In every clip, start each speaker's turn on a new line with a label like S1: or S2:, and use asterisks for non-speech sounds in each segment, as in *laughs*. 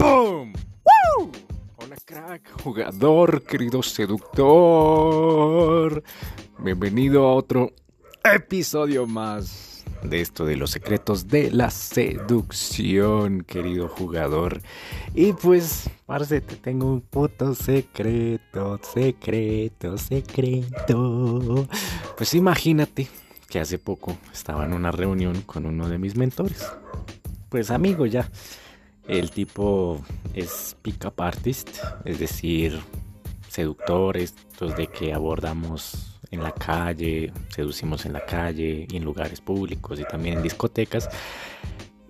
S1: ¡Boom! ¡Woo! Hola crack, jugador, querido seductor. Bienvenido a otro episodio más de esto de los secretos de la seducción, querido jugador. Y pues, parce, te tengo un puto secreto, secreto, secreto. Pues imagínate que hace poco estaba en una reunión con uno de mis mentores. Pues amigo ya. El tipo es pick-up artist, es decir, seductor, estos de que abordamos en la calle, seducimos en la calle en lugares públicos y también en discotecas.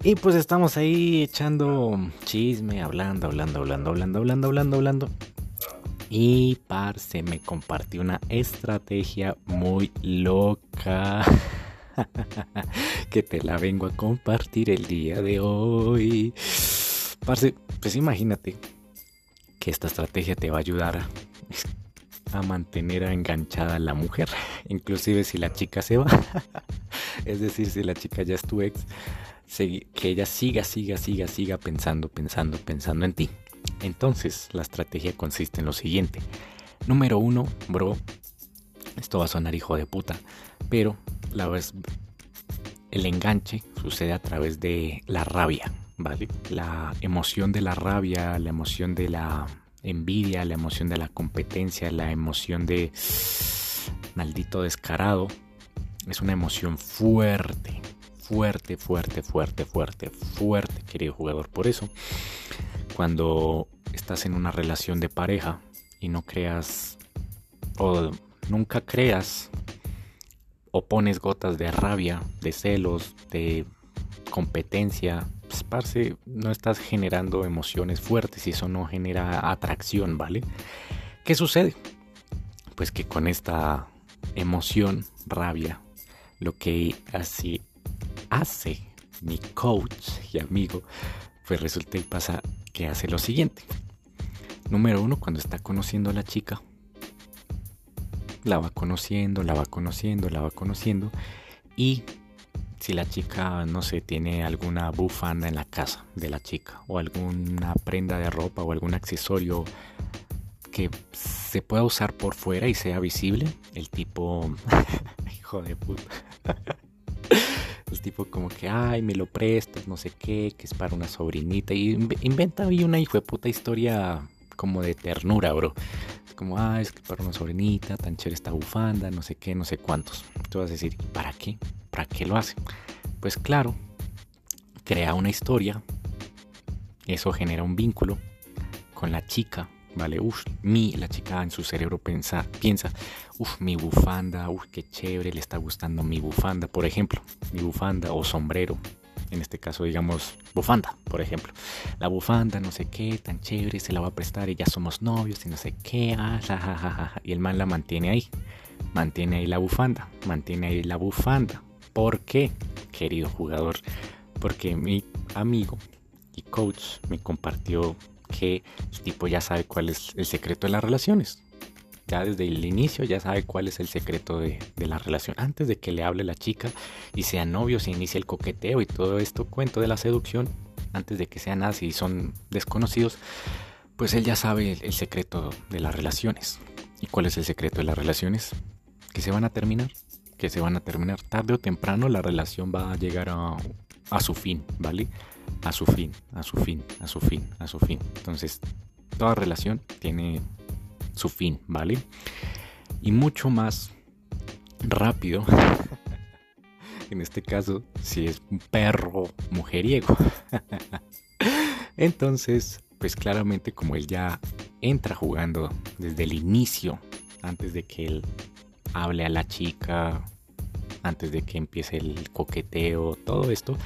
S1: Y pues estamos ahí echando chisme, hablando, hablando, hablando, hablando, hablando, hablando, hablando. Y Parce me compartió una estrategia muy loca. *laughs* que te la vengo a compartir el día de hoy. Parce, pues imagínate que esta estrategia te va a ayudar a, mantener enganchada a la mujer, *laughs* inclusive si la chica se va. *laughs* es decir, si la chica ya es tu ex, que ella siga, siga, siga, siga pensando, pensando, pensando en ti. Entonces, la estrategia consiste en lo siguiente. Número uno, bro, esto va a sonar hijo de puta, pero la vez el enganche sucede a través de la rabia. ¿Vale? La emoción de la rabia, la emoción de la envidia, la emoción de la competencia, la emoción de maldito descarado, es una emoción fuerte, fuerte, fuerte, fuerte, fuerte, fuerte, querido jugador. Por eso, cuando estás en una relación de pareja y no creas o nunca creas o pones gotas de rabia, de celos, de competencia, parce, no estás generando emociones fuertes y eso no genera atracción, ¿vale? ¿Qué sucede? Pues que con esta emoción, rabia, lo que así hace mi coach y amigo, pues resulta y pasa que hace lo siguiente. Número uno, cuando está conociendo a la chica, la va conociendo, la va conociendo, la va conociendo y si la chica, no sé, tiene alguna bufanda en la casa de la chica o alguna prenda de ropa o algún accesorio que se pueda usar por fuera y sea visible, el tipo, *laughs* hijo de puta. *laughs* El tipo como que, ay, me lo prestas, no sé qué, que es para una sobrinita. Y inventa ahí una hijo de puta historia como de ternura, bro. Como, ah, es que para una sobrinita, tan chévere esta bufanda, no sé qué, no sé cuántos. Tú vas a decir, ¿para qué? ¿Para qué lo hace? Pues claro, crea una historia, eso genera un vínculo con la chica, ¿vale? Uf, mi, la chica en su cerebro piensa, piensa, uf, mi bufanda, uf, qué chévere, le está gustando mi bufanda, por ejemplo, mi bufanda o sombrero, en este caso digamos bufanda, por ejemplo. La bufanda, no sé qué, tan chévere, se la va a prestar y ya somos novios y no sé qué, ah, y el man la mantiene ahí, mantiene ahí la bufanda, mantiene ahí la bufanda, ¿Por qué, querido jugador? Porque mi amigo y coach me compartió que el tipo ya sabe cuál es el secreto de las relaciones. Ya desde el inicio ya sabe cuál es el secreto de, la relación. Antes de que le hable la chica y sean novios, se inicie el coqueteo y todo esto, cuento de la seducción, antes de que sean así y son desconocidos, pues él ya sabe el secreto de las relaciones. ¿Y cuál es el secreto de las relaciones? Que se van a terminar que se van a terminar tarde o temprano, la relación va a llegar a, a su fin, ¿vale? A su fin, a su fin, a su fin, a su fin. Entonces, toda relación tiene su fin, ¿vale? Y mucho más rápido. *laughs* en este caso, si es un perro mujeriego. *laughs* Entonces, pues claramente como él ya entra jugando desde el inicio, antes de que él hable a la chica antes de que empiece el coqueteo, todo esto,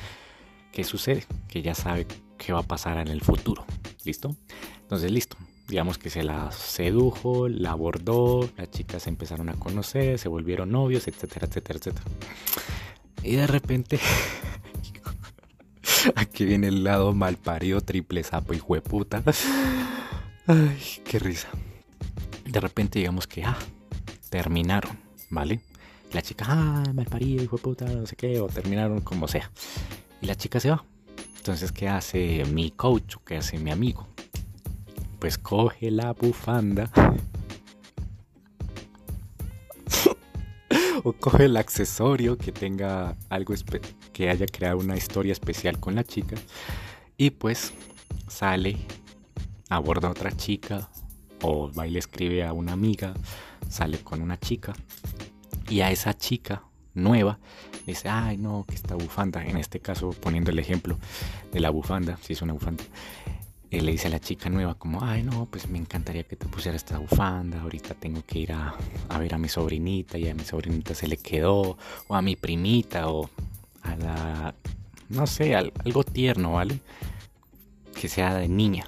S1: ¿qué sucede? Que ya sabe qué va a pasar en el futuro. ¿Listo? Entonces, listo. Digamos que se la sedujo, la abordó, las chicas se empezaron a conocer, se volvieron novios, etcétera, etcétera, etcétera. Y de repente, *laughs* aquí viene el lado malparido, triple sapo y jueputa. Ay, qué risa. De repente, digamos que, ah, terminaron, ¿vale? La chica, ah, mal parido, hijo de puta, no sé qué, o terminaron como sea. Y la chica se va. Entonces, ¿qué hace mi coach qué hace mi amigo? Pues coge la bufanda. *laughs* O coge el accesorio que tenga algo que haya creado una historia especial con la chica. Y pues sale, aborda a otra chica o va y le escribe a una amiga, sale con una chica. Y a esa chica nueva dice, ay no, que esta bufanda, en este caso poniendo el ejemplo de la bufanda, si es una bufanda, le dice a la chica nueva como, ay no, pues me encantaría que te pusieras esta bufanda, ahorita tengo que ir a, a ver a mi sobrinita y a mi sobrinita se le quedó, o a mi primita, o a la, no sé, algo tierno, ¿vale? Que sea de niña,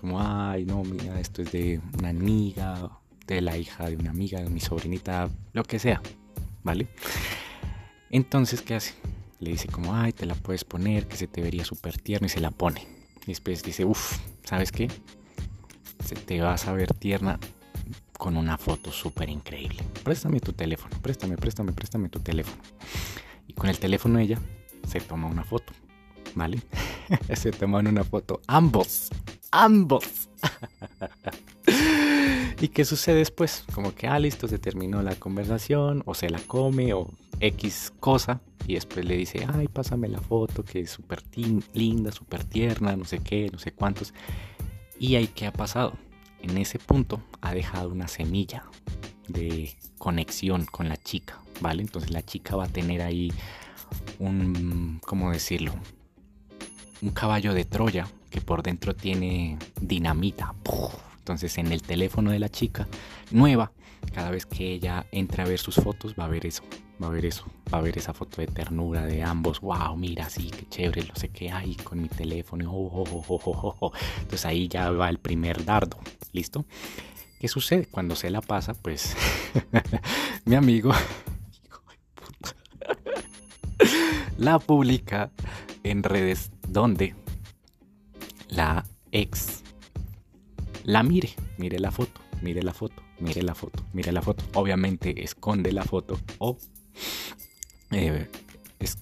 S1: como, ay no, mira, esto es de una amiga, de la hija de una amiga, de mi sobrinita, lo que sea, ¿vale? Entonces, ¿qué hace? Le dice como, ay, te la puedes poner, que se te vería súper tierna y se la pone. Y después dice, uff, ¿sabes qué? Se te vas a ver tierna con una foto súper increíble. Préstame tu teléfono, préstame, préstame, préstame tu teléfono. Y con el teléfono ella se toma una foto, ¿vale? *laughs* se toman una foto, ambos, ambos. *laughs* ¿Y qué sucede después? Como que, ah, listo, se terminó la conversación, o se la come, o X cosa, y después le dice, ay, pásame la foto, que es súper linda, súper tierna, no sé qué, no sé cuántos. Y ahí, ¿qué ha pasado? En ese punto ha dejado una semilla de conexión con la chica, ¿vale? Entonces la chica va a tener ahí un, ¿cómo decirlo? Un caballo de Troya que por dentro tiene dinamita. Entonces en el teléfono de la chica nueva, cada vez que ella entra a ver sus fotos, va a ver eso, va a ver eso, va a ver esa foto de ternura de ambos. Wow, mira, sí, qué chévere, lo sé qué hay con mi teléfono. Oh, oh, oh, Entonces ahí ya va el primer dardo, ¿listo? ¿Qué sucede? Cuando se la pasa, pues *laughs* mi amigo la publica en redes donde la ex la mire, mire la foto, mire la foto, mire la foto, mire la foto. Obviamente esconde la foto o, eh,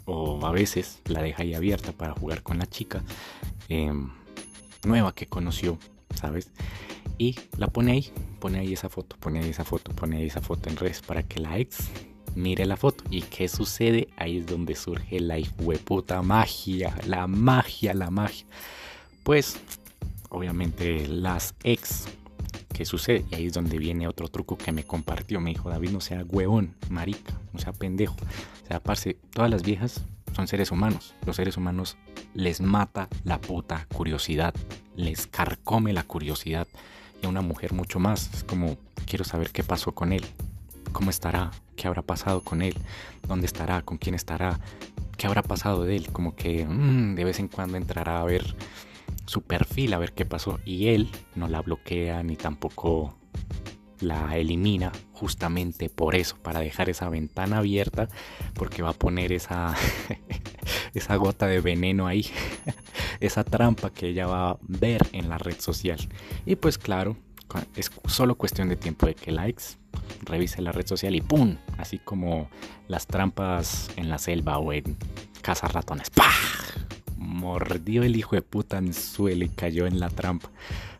S1: o a veces la deja ahí abierta para jugar con la chica em, nueva que conoció, ¿sabes? Y la pone ahí, pone ahí esa foto, pone ahí esa foto, pone ahí esa foto en redes para que la ex mire la foto. ¿Y qué sucede? Ahí es donde surge la puta magia, la magia, la magia. Pues obviamente las ex. ¿Qué sucede? Y ahí es donde viene otro truco que me compartió. Me dijo, David, no sea huevón, marica, no sea pendejo. O sea, aparte, todas las viejas son seres humanos. Los seres humanos les mata la puta curiosidad. Les carcome la curiosidad. Y a una mujer mucho más. Es como, quiero saber qué pasó con él. ¿Cómo estará? ¿Qué habrá pasado con él? ¿Dónde estará? ¿Con quién estará? ¿Qué habrá pasado de él? Como que mm, de vez en cuando entrará a ver su perfil a ver qué pasó y él no la bloquea ni tampoco la elimina justamente por eso, para dejar esa ventana abierta porque va a poner esa, *laughs* esa gota de veneno ahí, *laughs* esa trampa que ella va a ver en la red social. Y pues claro, es solo cuestión de tiempo de que likes revise la red social y ¡pum! Así como las trampas en la selva o en casa ratones. ¡Pah! Mordió el hijo de puta en suelo y cayó en la trampa.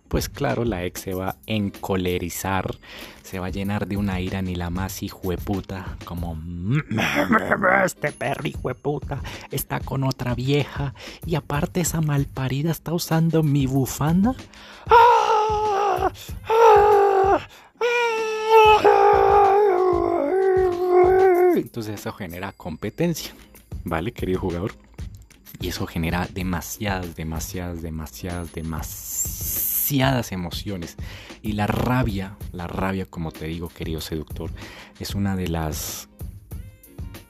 S1: Pues claro, la ex se va a encolerizar, se va a llenar de una ira ni la más hijo de puta, como este perro hijo de puta está con otra vieja y aparte esa malparida está usando mi bufanda. Entonces eso genera competencia, ¿vale, querido jugador? Y eso genera demasiadas, demasiadas, demasiadas, demasiadas emociones. Y la rabia, la rabia, como te digo, querido seductor, es una de las,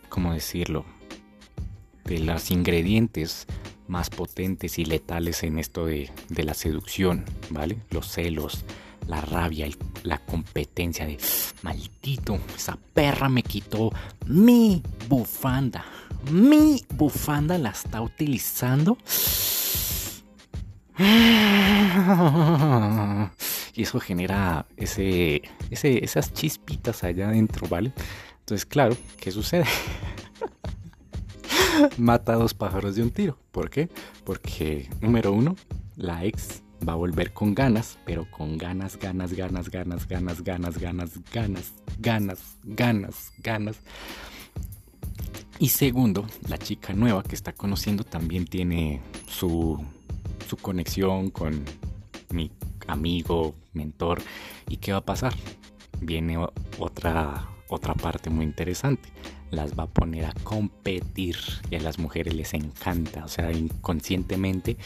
S1: ¿cómo decirlo? De los ingredientes más potentes y letales en esto de, de la seducción, ¿vale? Los celos, la rabia, la competencia de maldito, esa perra me quitó mi bufanda. Mi bufanda la está utilizando. *sighs* Y eso genera ese, ese, esas chispitas allá adentro, ¿vale? Entonces, claro, ¿qué sucede? *laughs* mata a dos pájaros de un tiro. ¿Por qué? Porque, número uno, la ex va a volver con ganas, pero con ganas, ganas, ganas, ganas, ganas, ganas, ganas, ganas, ganas, ganas, ganas. Y segundo, la chica nueva que está conociendo también tiene su, su conexión con mi amigo, mentor. ¿Y qué va a pasar? Viene otra, otra parte muy interesante. Las va a poner a competir y a las mujeres les encanta. O sea, inconscientemente,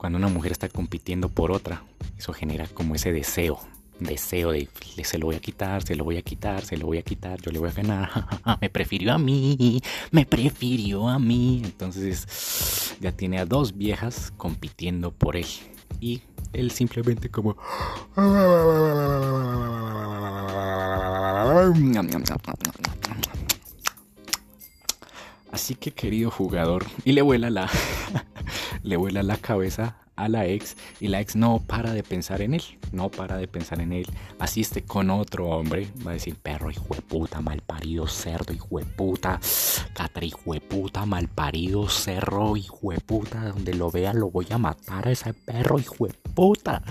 S1: cuando una mujer está compitiendo por otra, eso genera como ese deseo. Deseo de se lo voy a quitar, se lo voy a quitar, se lo voy a quitar, yo le voy a ganar. *laughs* me prefirió a mí, me prefirió a mí. Entonces ya tiene a dos viejas compitiendo por él. Y él simplemente como... Así que querido jugador, y le vuela la *laughs* le vuela la cabeza a la ex y la ex no para de pensar en él, no para de pensar en él. Así esté con otro hombre, va a decir perro hijo de puta, malparido cerdo hijo de puta, catra hijo de puta, malparido cerro hijo de puta, donde lo vea lo voy a matar a ese perro hijo de puta.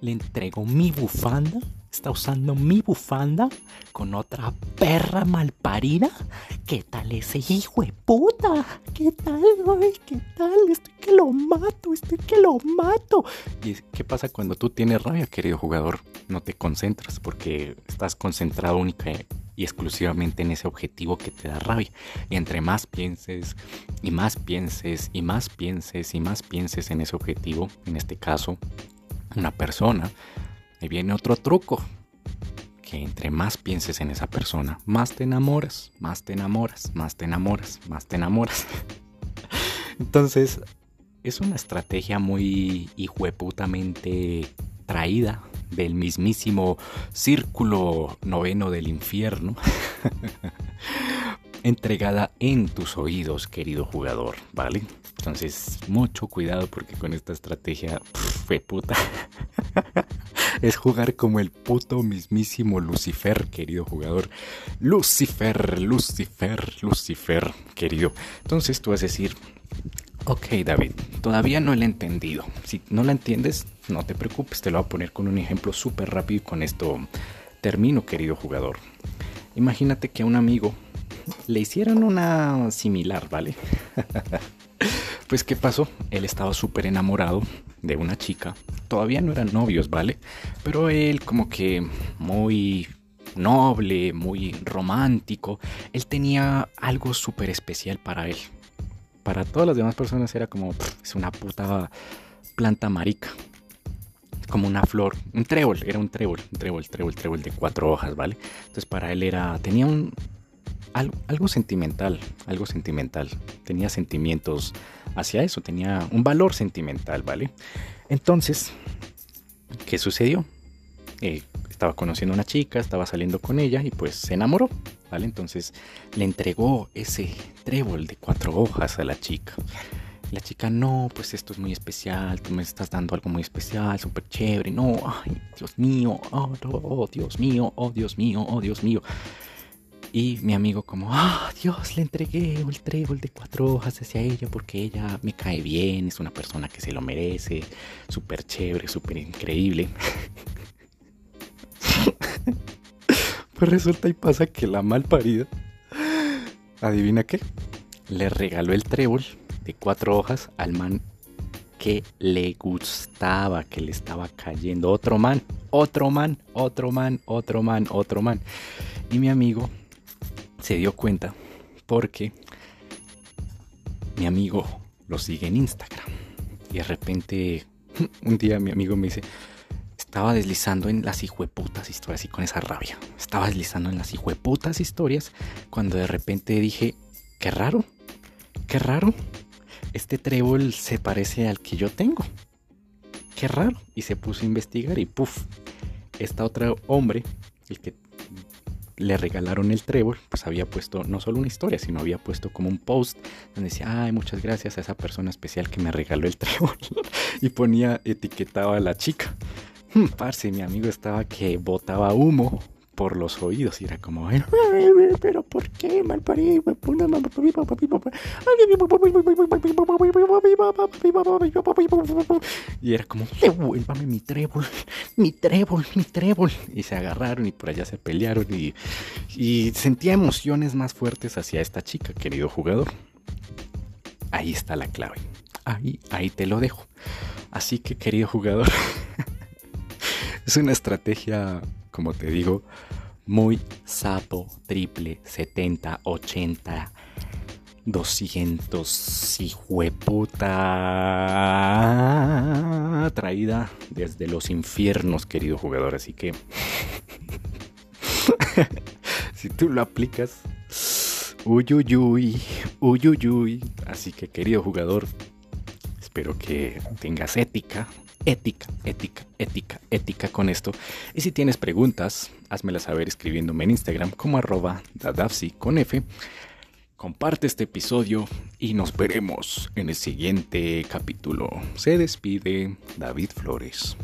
S1: Le entrego mi bufanda está usando mi bufanda con otra perra malparida. ¿Qué tal ese hijo de puta? ¿Qué tal, güey? ¿Qué tal? Estoy que lo mato, estoy que lo mato. ¿Y qué pasa cuando tú tienes rabia, querido jugador? No te concentras porque estás concentrado única y exclusivamente en ese objetivo que te da rabia. Y entre más pienses y más pienses y más pienses y más pienses en ese objetivo, en este caso, una persona, Ahí viene otro truco. Que entre más pienses en esa persona, más te enamoras, más te enamoras, más te enamoras, más te enamoras. *laughs* Entonces, es una estrategia muy hijueputamente traída del mismísimo círculo noveno del infierno. *laughs* entregada en tus oídos, querido jugador, ¿vale? Entonces, mucho cuidado porque con esta estrategia, fue puta. *laughs* es jugar como el puto mismísimo Lucifer, querido jugador. Lucifer, Lucifer, Lucifer, querido. Entonces tú vas a decir, ok David, todavía no lo he entendido. Si no la entiendes, no te preocupes, te lo voy a poner con un ejemplo súper rápido y con esto termino, querido jugador. Imagínate que a un amigo le hicieron una similar, ¿vale? *laughs* pues ¿qué pasó? Él estaba súper enamorado de una chica. Todavía no eran novios, ¿vale? Pero él como que muy noble, muy romántico. Él tenía algo súper especial para él. Para todas las demás personas era como, es una puta planta marica. Como una flor, un trébol, era un trébol, un trébol, trébol, trébol de cuatro hojas, ¿vale? Entonces para él era, tenía un, algo, sentimental, algo sentimental. Tenía sentimientos hacia eso, tenía un valor sentimental, ¿vale? Entonces, ¿qué sucedió? Eh, estaba conociendo a una chica, estaba saliendo con ella y pues se enamoró, ¿vale? Entonces le entregó ese trébol de cuatro hojas a la chica. La chica, no, pues esto es muy especial, tú me estás dando algo muy especial, súper chévere, no, ay, Dios mío, oh, oh, Dios mío, oh, Dios mío, oh, Dios mío. Y mi amigo como, ah, Dios, le entregué el trébol de cuatro hojas hacia ella porque ella me cae bien, es una persona que se lo merece, súper chévere, súper increíble. *laughs* pues resulta y pasa que la mal parida, adivina qué, le regaló el trébol de cuatro hojas al man que le gustaba, que le estaba cayendo. Otro man, otro man, otro man, otro man, otro man. Y mi amigo se dio cuenta porque mi amigo lo sigue en Instagram. Y de repente, *laughs* un día mi amigo me dice, estaba deslizando en las hijueputas historias y con esa rabia. Estaba deslizando en las hijueputas historias cuando de repente dije, qué raro, qué raro. Este trébol se parece al que yo tengo. Qué raro. Y se puso a investigar y puff, esta otra hombre, el que le regalaron el trébol, pues había puesto no solo una historia, sino había puesto como un post donde decía, ay, muchas gracias a esa persona especial que me regaló el *laughs* trébol. y ponía, etiquetaba a la chica. Hmm, parce, mi amigo estaba que botaba humo por los oídos y era como, pero ¿por qué malparido? Y era como, devuélvame mi trébol, mi trébol, mi trébol. Y se agarraron y por allá se pelearon y, y sentía emociones más fuertes hacia esta chica, querido jugador. Ahí está la clave. Ahí, ahí te lo dejo. Así que, querido jugador, *laughs* es una estrategia, como te digo, muy sapo, triple, 70, 80, 200, hijueputa, traída desde los infiernos, querido jugador. Así que, *laughs* si tú lo aplicas, uyuyuy, uyuyuy. Así que, querido jugador, espero que tengas ética, ética, ética, ética, ética con esto. Y si tienes preguntas, házmelas saber escribiéndome en Instagram como arroba dadafsi con F. Comparte este episodio y nos veremos en el siguiente capítulo. Se despide David Flores.